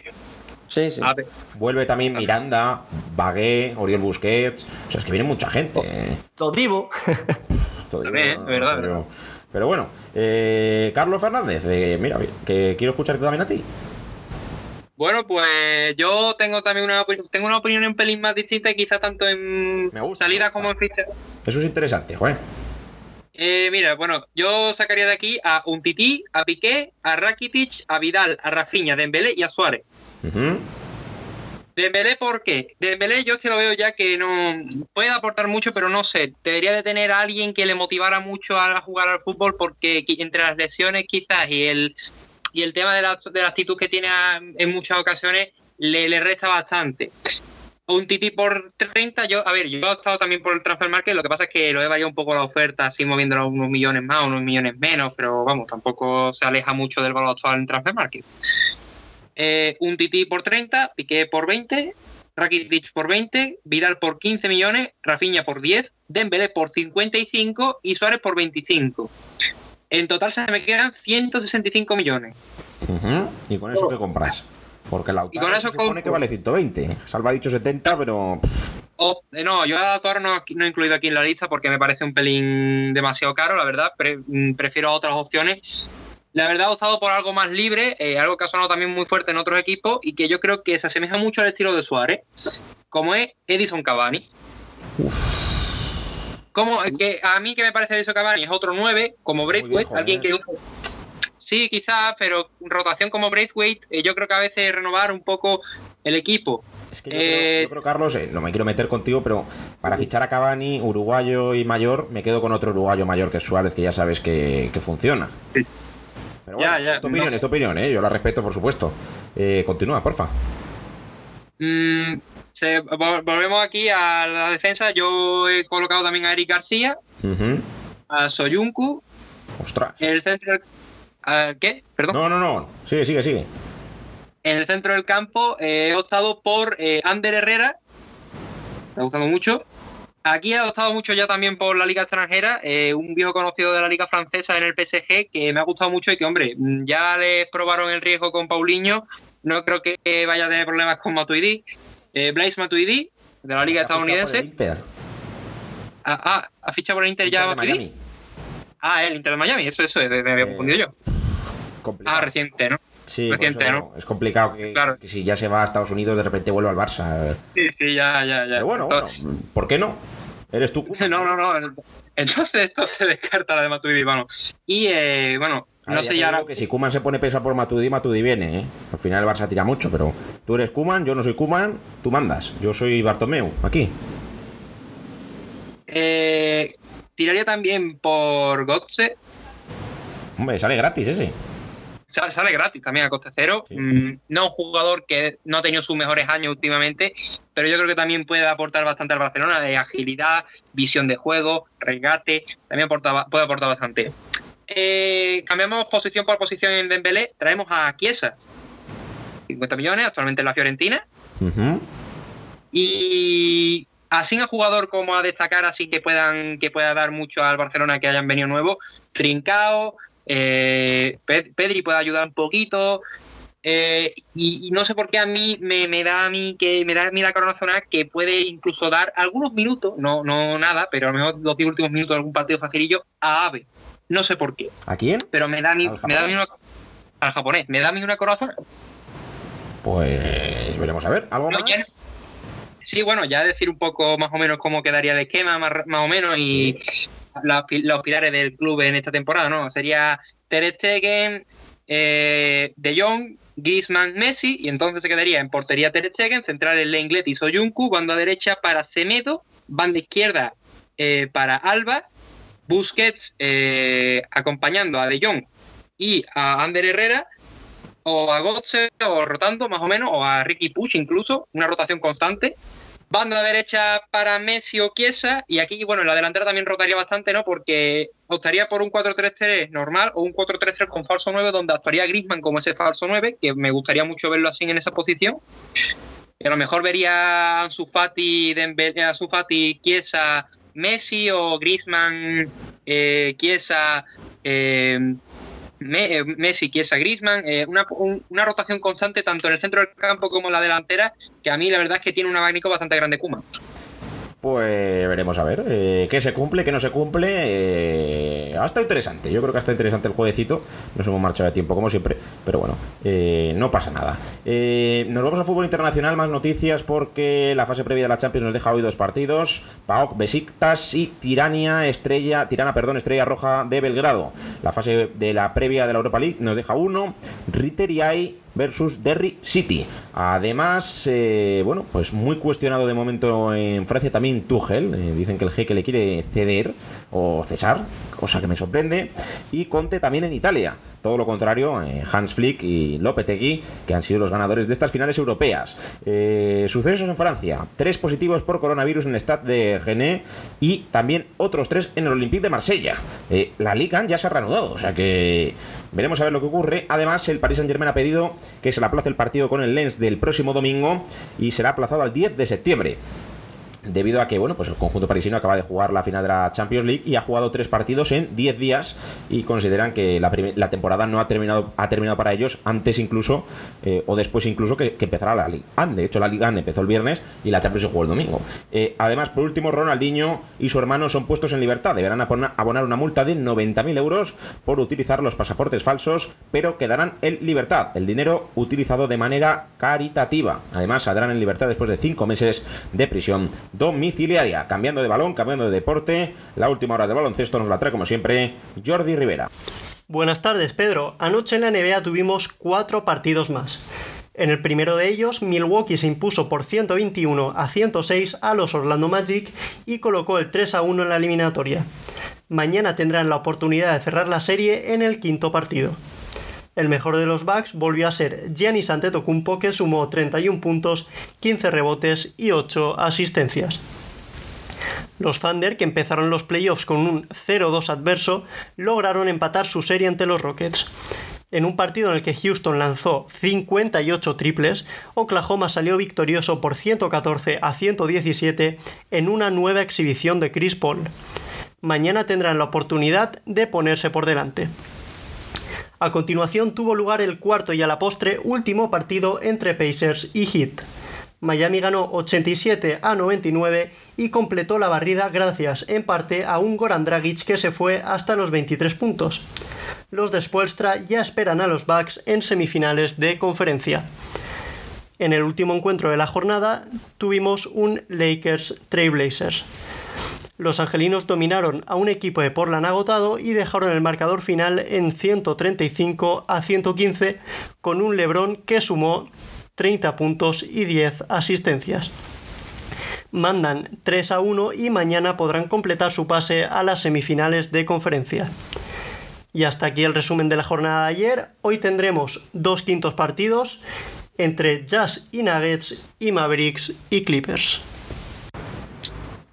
Sí, sí. ave. Vuelve también Miranda, Bagué, Oriol Busquets. O sea, es que viene mucha gente. eh. Todivo. <laughs> Digo, es verdad, Pero, verdad. pero bueno, eh, Carlos Fernández, eh, mira, que quiero escucharte también a ti. Bueno, pues yo tengo también una, tengo una opinión un pelín más distinta y quizá tanto en Me gusta, salida me gusta. como en ficha. Eso es interesante, joder. Eh, mira, bueno, yo sacaría de aquí a Untiti, a Piqué, a Rakitic, a Vidal, a Rafinha, a Dembélé y a Suárez. Ujú. Dembélé, ¿por qué? Dembélé yo es que lo veo ya que no puede aportar mucho, pero no sé, debería de tener a alguien que le motivara mucho a jugar al fútbol porque entre las lesiones quizás y el, y el tema de la, de la actitud que tiene en muchas ocasiones le, le resta bastante. Un Titi por 30, yo, a ver, yo he estado también por el transfer market, lo que pasa es que lo he variado un poco la oferta, así moviéndolo unos millones más, unos millones menos, pero vamos, tampoco se aleja mucho del valor actual en transfer market. Eh, un Titi por 30, Piqué por 20, Rakitic por 20, Vidal por 15 millones, Rafinha por 10, Dembélé por 55 y Suárez por 25. En total se me quedan 165 millones. ¿Y con eso qué compras? Porque la eso se supone que vale 120. Salva ha dicho 70, pero... Oh, eh, no, yo a Lautaro no, no he incluido aquí en la lista porque me parece un pelín demasiado caro, la verdad. Mm, prefiero otras opciones. La verdad he optado por algo más libre, eh, algo que ha sonado también muy fuerte en otros equipos y que yo creo que se asemeja mucho al estilo de Suárez, como es Edison Cavani. Como que a mí que me parece Edison Cavani es otro 9, como Braithwaite, alguien ¿eh? que sí, quizás, pero rotación como Braithwaite, eh, yo creo que a veces renovar un poco el equipo. Es que yo, creo, yo creo, Carlos, eh, no me quiero meter contigo, pero para fichar a Cavani, uruguayo y mayor, me quedo con otro uruguayo mayor que Suárez, que ya sabes que, que funciona. Pero bueno, ya, ya, es tu opinión, no. es tu opinión, ¿eh? yo la respeto, por supuesto. Eh, continúa, porfa. Mm, se, volvemos aquí a la defensa. Yo he colocado también a Eric García, Uh -huh. a Soyuncu. Ostras. En el centro. ¿a ¿Qué? Perdón. No, no, no. Sigue, sigue, sigue. En el centro del campo eh, he optado por eh, Ander Herrera. Me ha gustado mucho. Aquí he optado mucho ya también por la liga extranjera, eh, un viejo conocido de la liga francesa en el PSG que me ha gustado mucho y que, hombre, ya les probaron el riesgo con Paulinho, no creo que vaya a tener problemas con Matuidi. Eh, Blaise Matuidi, de la liga Ha por estadounidense. Inter. Ah, ah, ¿ha fichado por el Inter ya Inter de Matuidi? Miami. Ah, el Inter de Miami, eso, eso, me había Eh, confundido yo. Complicado. Ah, reciente, ¿no? Sí, reciente, ¿no? es complicado que, Claro. que si ya se va a Estados Unidos de repente vuelva al Barça. Sí, sí, ya, ya, ya. Pero bueno, bueno, ¿por qué no? ¿Eres tú? <laughs> No, no, no. Entonces esto se <laughs> descarta la de Matuidi, bueno. Y eh, bueno, Ahora no sé ya ahora. que si Kuman se pone pesa por Matuidi, Matuidi viene, ¿eh? Al final el Barça tira mucho, pero tú eres Kuman, yo no soy Kuman, tú mandas. Yo soy Bartomeu, aquí. Eh, tiraría también por Gotze. Hombre, sale gratis ese. Sa- Sale gratis también a coste cero. Sí. Mm, no un jugador que no ha tenido sus mejores años últimamente, pero yo creo que también puede aportar bastante al Barcelona de agilidad, visión de juego, regate. También aporta- puede aportar bastante. Eh, cambiamos posición por posición en Dembélé. Traemos a Chiesa. 50 millones, actualmente en la Fiorentina. Y así a jugador como a destacar, así que puedan que pueda dar mucho al Barcelona que hayan venido nuevos, Trincao, eh, Pe- Pedri puede ayudar un poquito. eh, y, y no sé por qué a mí me, me da a mí que me da a mí la corazonada que puede incluso dar algunos minutos, no, no nada, pero a lo mejor los 10 últimos minutos de algún partido facilillo a Ave. No sé por qué, ¿A quién? pero me da ¿Al me da una, al japonés, me da a mí una corazón. Pues veremos a ver. ¿Algo No, más? ya- Sí, bueno, ya decir un poco más o menos cómo quedaría el esquema, más, más o menos, y los pilares del club en esta temporada, ¿no? Sería Ter Stegen, eh, De Jong, Griezmann, Messi, y entonces se quedaría en portería Ter Stegen, central el Lenglet y Soyuncu, banda derecha para Semedo, banda izquierda eh, para Alba, Busquets eh, acompañando a De Jong y a Ander Herrera, o a Gotze, o rotando más o menos, o a Ricky Push incluso, una rotación constante. Banda derecha para Messi o Chiesa, y aquí, bueno, en la delantera también rotaría bastante, ¿no? Porque optaría por un 4-3-3 normal o un 4-3-3 con falso 9, donde actuaría Griezmann como ese falso 9, que me gustaría mucho verlo así en esa posición. Y a lo mejor vería a Ansu Fati, Dembélé, Fati, Chiesa, Messi o Griezmann, eh, eh, Me- eh, Messi, Chiesa, Griezmann, eh, una, un- una rotación constante tanto en el centro del campo como en la delantera, que a mí la verdad es que tiene un abanico bastante grande Kuma. Pues veremos a ver eh, qué se cumple, qué no se cumple. Eh, ha estado interesante. Yo creo que ha estado interesante el jueguecito. Nos hemos marchado de tiempo, como siempre. Pero bueno, eh, no pasa nada. Eh, nos vamos a fútbol internacional. Más noticias porque la fase previa de la Champions nos deja hoy dos partidos: PAOK, Besiktas y Tirania, Estrella, Tirana, perdón, Estrella Roja de Belgrado. La fase de la previa de la Europa League nos deja uno: Ritter y Ai versus Derry City. Además, eh, bueno, pues muy cuestionado de momento en Francia también Tuchel. Eh, dicen que el jeque le quiere ceder o cesar, cosa que me sorprende. Y Conte también en Italia. Todo lo contrario, eh, Hans Flick y Lopetegui, que han sido los ganadores de estas finales europeas. sucesos en Francia. Tres positivos por coronavirus en el Stade de Gené y también otros tres en el Olympique de Marsella. la Liga ya se ha reanudado, o sea que Veremos a ver lo que ocurre. Además, el Paris Saint-Germain ha pedido que se le aplace el partido con el Lens del próximo domingo y será aplazado al 10 de septiembre debido a que bueno pues el conjunto parisino acaba de jugar la final de la Champions League y ha jugado tres partidos en 10 días y consideran que la, temporada no ha terminado ha terminado para ellos antes incluso eh, o después incluso que, empezará la Liga de hecho la Liga empezó el viernes y la Champions se jugó el domingo. Eh, además por último Ronaldinho y su hermano son puestos en libertad. Deberán abonar una multa de 90.000 euros por utilizar los pasaportes falsos pero quedarán en libertad. El dinero utilizado de manera caritativa. Además saldrán en libertad después de 5 meses de prisión domiciliaria. Cambiando de balón, cambiando de deporte, la última hora de baloncesto nos la trae como siempre Jordi Rivera. Buenas tardes, Pedro. Anoche en la NBA tuvimos cuatro partidos más. En el primero de ellos, Milwaukee se impuso por 121 a 106 a los Orlando Magic y colocó el 3 a 1 en la eliminatoria. Mañana tendrán la oportunidad de cerrar la serie en el quinto partido. El mejor de los Bucks volvió a ser Giannis Antetokounmpo que sumó 31 puntos, 15 rebotes y 8 asistencias. Los Thunder, que empezaron los playoffs con un 0-2 adverso, lograron empatar su serie ante los Rockets. En un partido en el que Houston lanzó 58 triples, Oklahoma salió victorioso por 114 a 117 en una nueva exhibición de Chris Paul. Mañana tendrán la oportunidad de ponerse por delante. A continuación tuvo lugar el cuarto y a la postre último partido entre Pacers y Heat. Miami ganó 87 a 99 y completó la barrida gracias en parte a un Goran Dragic que se fue hasta los 23 puntos. Los de ya esperan a los Bucks en semifinales de conferencia. En el último encuentro de la jornada tuvimos un Lakers Trailblazers. Los angelinos dominaron a un equipo de Portland agotado y dejaron el marcador final en 135 a 115 con un Lebron que sumó 30 puntos y 10 asistencias. Mandan 3 a 1 y mañana podrán completar su pase a las semifinales de conferencia. Y hasta aquí el resumen de la jornada de ayer. Hoy tendremos dos quintos partidos entre Jazz y Nuggets y Mavericks y Clippers.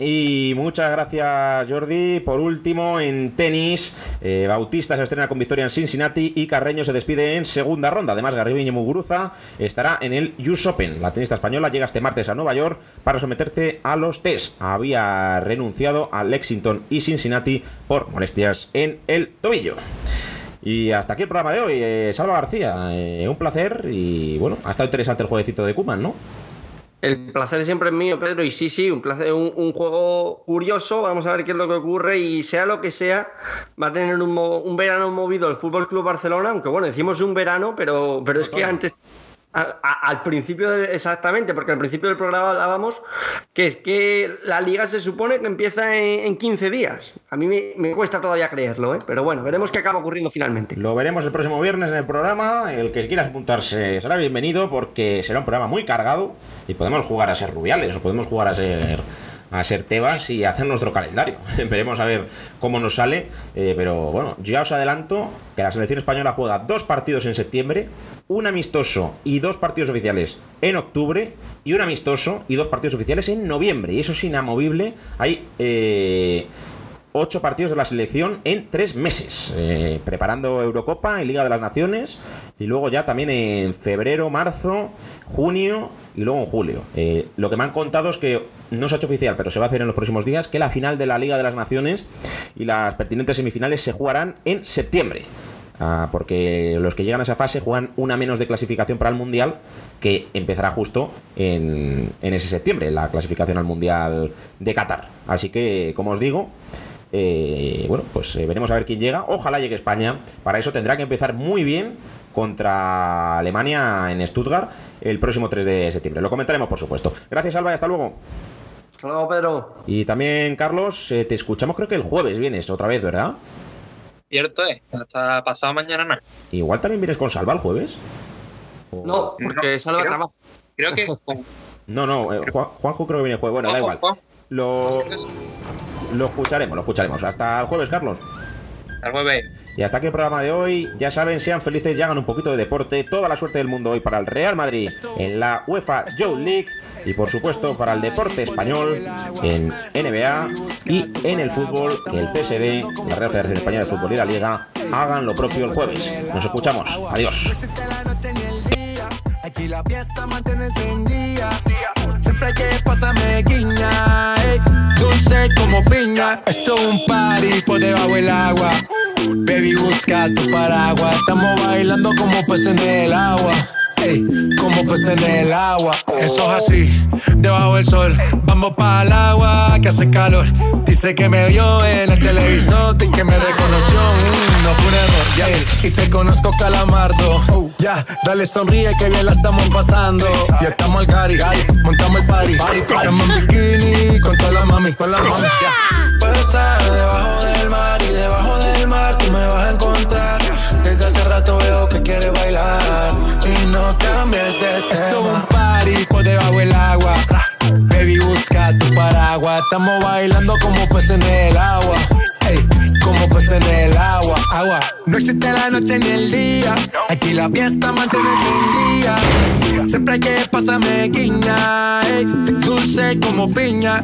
Y muchas gracias, Jordi. Por último, en tenis, eh, Bautista se estrena con victoria en Cincinnati y Carreño se despide en segunda ronda. Además, Garribiño Muguruza estará en el US Open. La tenista española llega este martes a Nueva York para someterse a los test. Había renunciado a Lexington y Cincinnati por molestias en el tobillo. Y hasta aquí el programa de hoy. Eh, Salva García, eh, un placer y bueno, ha estado interesante el jueguecito de Kuman, ¿no? El placer es siempre mío, Pedro, y sí, sí, un placer, un, juego curioso, vamos a ver qué es lo que ocurre y sea lo que sea, va a tener un, verano movido el Fútbol Club Barcelona, aunque bueno, decimos un verano, pero, pero es que antes al principio, exactamente, porque al principio del programa hablábamos que es que la liga se supone que empieza en, 15 días. A mí me, cuesta todavía creerlo, ¿eh? pero bueno, veremos qué acaba ocurriendo finalmente. Lo veremos el próximo viernes en el programa. El que quiera apuntarse será bienvenido porque será un programa muy cargado y podemos jugar a ser rubiales o podemos jugar a ser a ser Tebas y hacer nuestro calendario. <laughs> Veremos a ver cómo nos sale. Eh, pero bueno, ya os adelanto que la selección española juega dos partidos en septiembre, un amistoso y dos partidos oficiales en octubre, y un amistoso y dos partidos oficiales en noviembre. Y eso es inamovible. Hay. Eh, ocho partidos de la selección en tres meses, eh, preparando Eurocopa y Liga de las Naciones, y luego ya también en febrero, marzo, junio y luego en julio. Lo que me han contado es que no se ha hecho oficial, pero se va a hacer en los próximos días, que la final de la Liga de las Naciones y las pertinentes semifinales se jugarán en septiembre. Ah, porque los que llegan a esa fase juegan una menos de clasificación para el Mundial que empezará justo en, en ese septiembre, la clasificación al Mundial de Qatar. Así que, como os digo, eh, bueno, pues eh, veremos a ver quién llega. Ojalá llegue España. Para eso tendrá que empezar muy bien contra Alemania en Stuttgart el próximo 3 de septiembre. Lo comentaremos, por supuesto. Gracias, Alba, y hasta luego. Hasta luego, Pedro. Y también, Carlos, eh, te escuchamos creo que el jueves vienes otra vez, ¿verdad? Cierto, eh. Hasta pasado mañana no. Igual también vienes con Salva el jueves. O- No, porque No, salva creo- trabajo. Creo que. <laughs> No, no, eh, Juan- Juanjo creo que viene el jueves. Bueno, da igual. Juan, Lo, lo escucharemos, lo escucharemos. Hasta el jueves, Carlos. Hasta el jueves. Y hasta aquí el programa de hoy. Ya saben, sean felices y hagan un poquito de deporte. Toda la suerte del mundo hoy para el Real Madrid en la UEFA Youth League. Y por supuesto para el deporte español en NBA y en el fútbol, que el CSD, la Real Federación Española de Fútbol y la Liga, hagan lo propio el jueves. Nos escuchamos. Adiós. Que pasarme guiña. ey. Dulce como piña. Esto es un party por debajo del agua. Baby, busca tu paraguas. Estamos bailando como peces en el agua. Como peces en el agua. Eso es así, debajo del sol. Vamos para el agua que hace calor. Dice que me vio en el televisor y que me reconoció. Mm, no fue un error. Y te conozco, calamardo. Ya, dale sonríe que bien la estamos pasando. Ya estamos al cari, montamos el party. Estamos en bikini con toda la mami, con la mami. Ya. Puedo estar debajo del mar y debajo del mar tú me vas a encontrar. Desde hace rato veo que quieres bailar Estamos bailando como peces en el agua. Ey, como peces en el agua, agua. No existe la noche ni el día. Aquí la fiesta mantiene encendida. Siempre hay que pasarme guiña. ey, dulce como piña.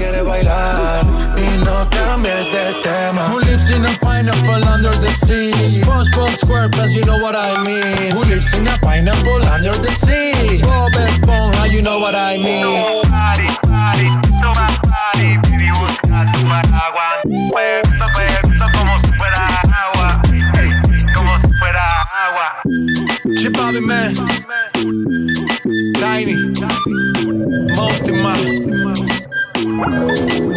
que quieres bailar y no cambies de tema. Who lives in a pineapple under the sea? SpongeBob SquarePants, you know what I mean. Who lives in a pineapple under the sea? Bob Esponja, you know what I mean. party, toma party, baby busca tu paraguas. Puesto, puesto como si fuera agua, ey, como si fuera agua. Chip Bobby Man, Tiny, Most in my. you